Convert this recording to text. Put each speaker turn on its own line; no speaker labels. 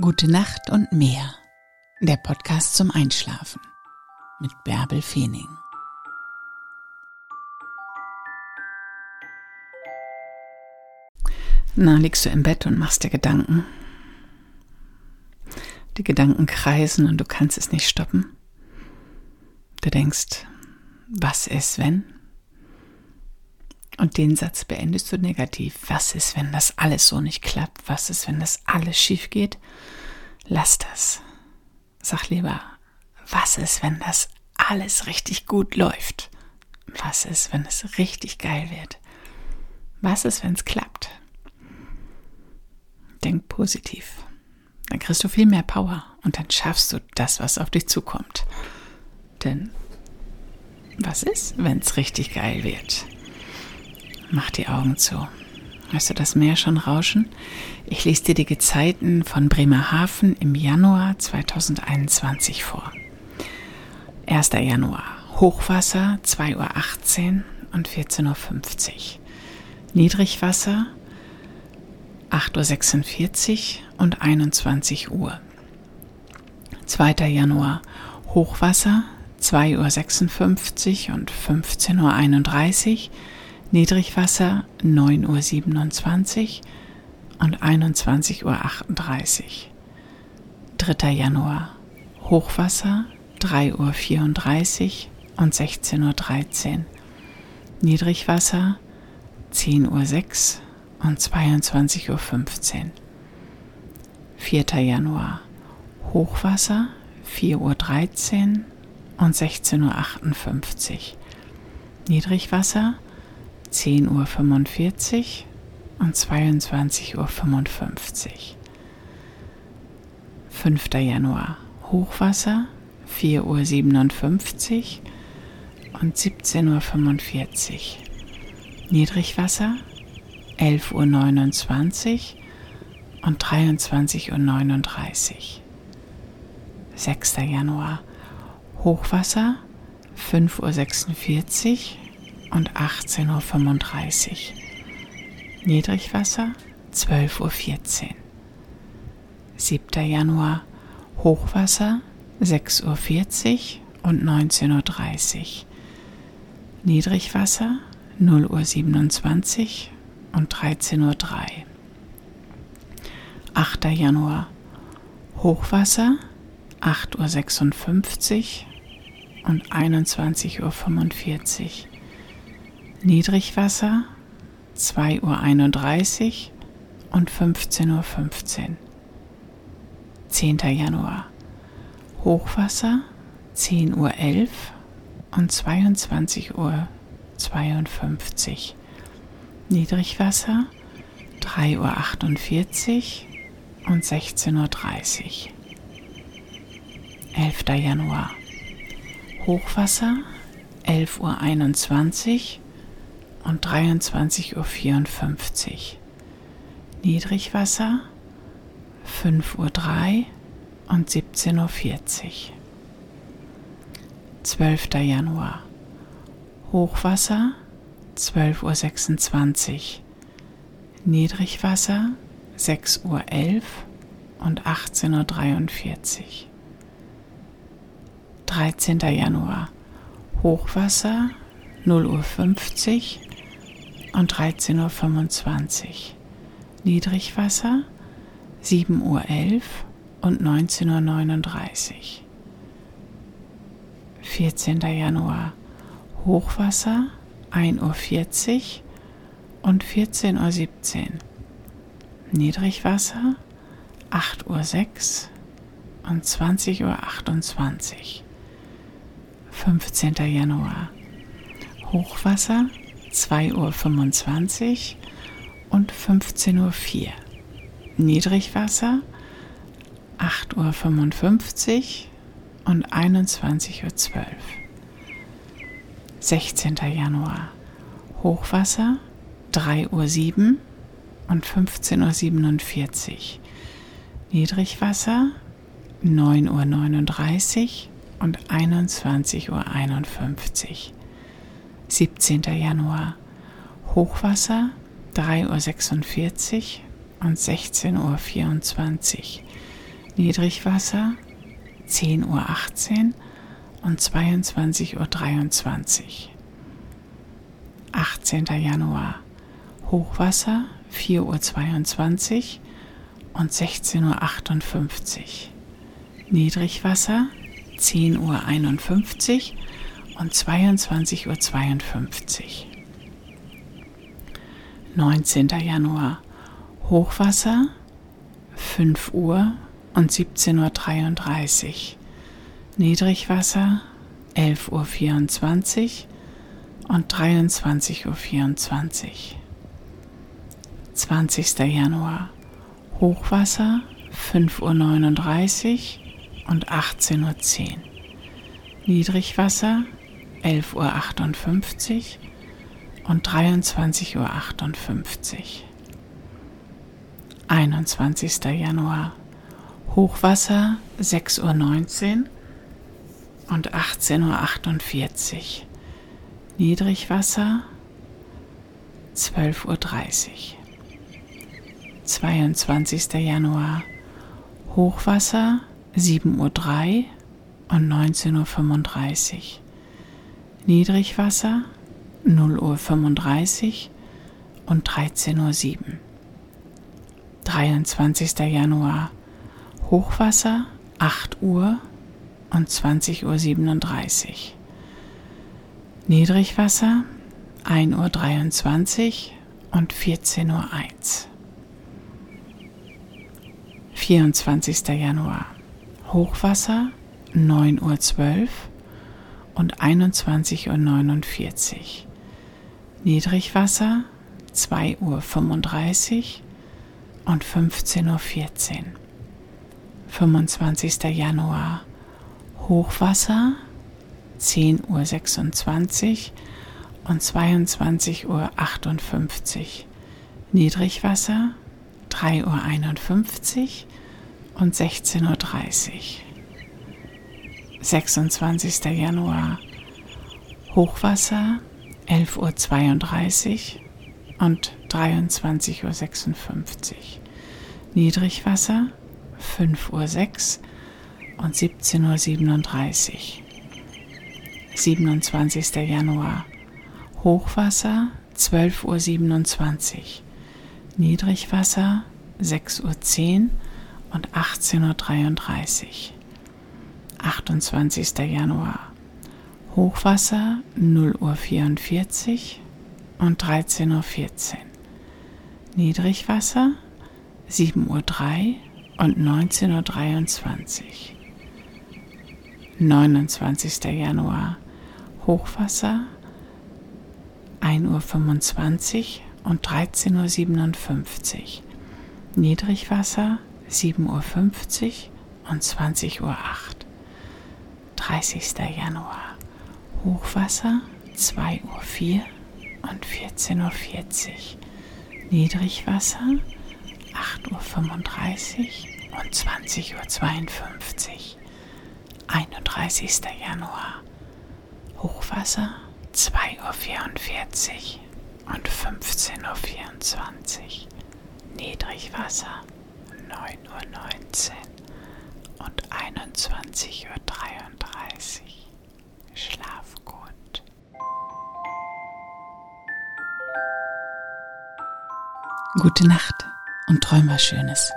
Gute Nacht und mehr. Der Podcast zum Einschlafen mit Bärbel Feening. Na, liegst du im Bett und machst dir Gedanken? Die Gedanken kreisen und du kannst es nicht stoppen. Du denkst, was ist, wenn? Und den Satz beendest du negativ. Was ist, wenn das alles so nicht klappt? Was ist, wenn das alles schief geht? Lass das. Sag lieber, was ist, wenn das alles richtig gut läuft? Was ist, wenn es richtig geil wird? Was ist, wenn es klappt? Denk positiv. Dann kriegst du viel mehr Power und dann schaffst du das, was auf dich zukommt. Denn was ist, wenn es richtig geil wird? Mach die Augen zu. Hörst du das Meer schon rauschen? Ich lese dir die Gezeiten von Bremerhaven im Januar 2021 vor. 1. Januar. Hochwasser 2.18 Uhr und 14.50 Uhr. Niedrigwasser 8.46 Uhr und 21 Uhr. 2. Januar. Hochwasser 2.56 Uhr und 15.31 Uhr. Niedrigwasser 9.27 Uhr und 21.38 Uhr. 3. Januar Hochwasser 3.34 Uhr und 16.13 Uhr. Niedrigwasser 10.06 Uhr und 22.15 Uhr. 4. Januar Hochwasser 4.13 Uhr und 16.58 Uhr. Niedrigwasser 10.45 Uhr und 22.55 Uhr. 5. Januar Hochwasser 4.57 Uhr und 17.45 Uhr. Niedrigwasser 11.29 Uhr und 23.39 Uhr. 6. Januar Hochwasser 5.46 Uhr und 18.35 Uhr. Niedrigwasser 12.14 Uhr. 7. Januar Hochwasser 6.40 Uhr und 19.30 Uhr. Niedrigwasser 0.27 Uhr und 13.03 Uhr. 8. Januar Hochwasser 8.56 Uhr und 21.45 Uhr. Niedrigwasser 2.31 Uhr und 15.15 Uhr. 10. Januar Hochwasser 10.11 Uhr und 22.52 Uhr. Niedrigwasser 3.48 Uhr und 16.30 Uhr. 11. Januar Hochwasser 11.21 Uhr und 23.54 Uhr. Niedrigwasser 5.03 Uhr und 17.40 Uhr. 12. Januar Hochwasser 12.26 Uhr. Niedrigwasser 6.11 Uhr und 18.43 Uhr. 13. Januar Hochwasser 0.50 Uhr und 13.25 Uhr. Niedrigwasser 7.11 Uhr und 19.39 Uhr. 14. Januar Hochwasser 1.40 Uhr und 14.17 Uhr. Niedrigwasser 8.06 Uhr und 20.28 Uhr. 15. Januar Hochwasser 2.25 Uhr und 15.04 Uhr. Niedrigwasser 8.55 Uhr und 21.12 Uhr. 16. Januar Hochwasser 3.07 Uhr und 15.47 Uhr. Niedrigwasser 9.39 Uhr und 21.51 Uhr. 17. Januar Hochwasser 3.46 Uhr und 16.24 Uhr. Niedrigwasser 10.18 Uhr und 22.23 Uhr. 18. Januar Hochwasser 4.22 Uhr und 16.58 Uhr. Niedrigwasser 10.51 Uhr und 22.52 Uhr. 19. Januar Hochwasser 5 Uhr und 17.33 Uhr. Niedrigwasser 11.24 Uhr und 23.24 Uhr. 20. Januar Hochwasser 5.39 Uhr und 18.10 Uhr. Niedrigwasser 11.58 Uhr und 23.58 Uhr. 21. Januar Hochwasser 6.19 Uhr und 18.48 Uhr. Niedrigwasser 12.30 Uhr. 22. Januar Hochwasser 7.03 Uhr und 19.35 Uhr. Niedrigwasser 0.35 Uhr und 13.07 Uhr. 23. Januar Hochwasser 8 Uhr und 20.37 Uhr. Niedrigwasser 1.23 Uhr und 14.01 Uhr. 24. Januar Hochwasser 9.12 Uhr und 21.49 Uhr. Niedrigwasser 2.35 Uhr und 15.14 Uhr. 25. Januar Hochwasser 10.26 Uhr und 22.58 Uhr. Niedrigwasser 3.51 Uhr und 16.30 Uhr. 26. Januar Hochwasser 11.32 Uhr und 23.56 Uhr. Niedrigwasser 5.06 Uhr und 17.37 Uhr. 27. Januar Hochwasser 12.27 Uhr. Niedrigwasser 6.10 Uhr und 18.33 Uhr. 28. Januar Hochwasser 0.44 Uhr und 13.14 Uhr. Niedrigwasser 7.03 Uhr und 19.23 Uhr. 29. Januar Hochwasser 1.25 Uhr und 13.57 Uhr. Niedrigwasser 7.50 Uhr und 20.08 Uhr. 30. Januar Hochwasser 2.04 Uhr und 14.40 Uhr. Niedrigwasser 8.35 Uhr und 20.52 Uhr. 31. Januar Hochwasser 2.44 Uhr und 15.24 Uhr. Niedrigwasser 9.19 Uhr und 21.33 Uhr. Schlaf gut. Gute Nacht und träum was Schönes.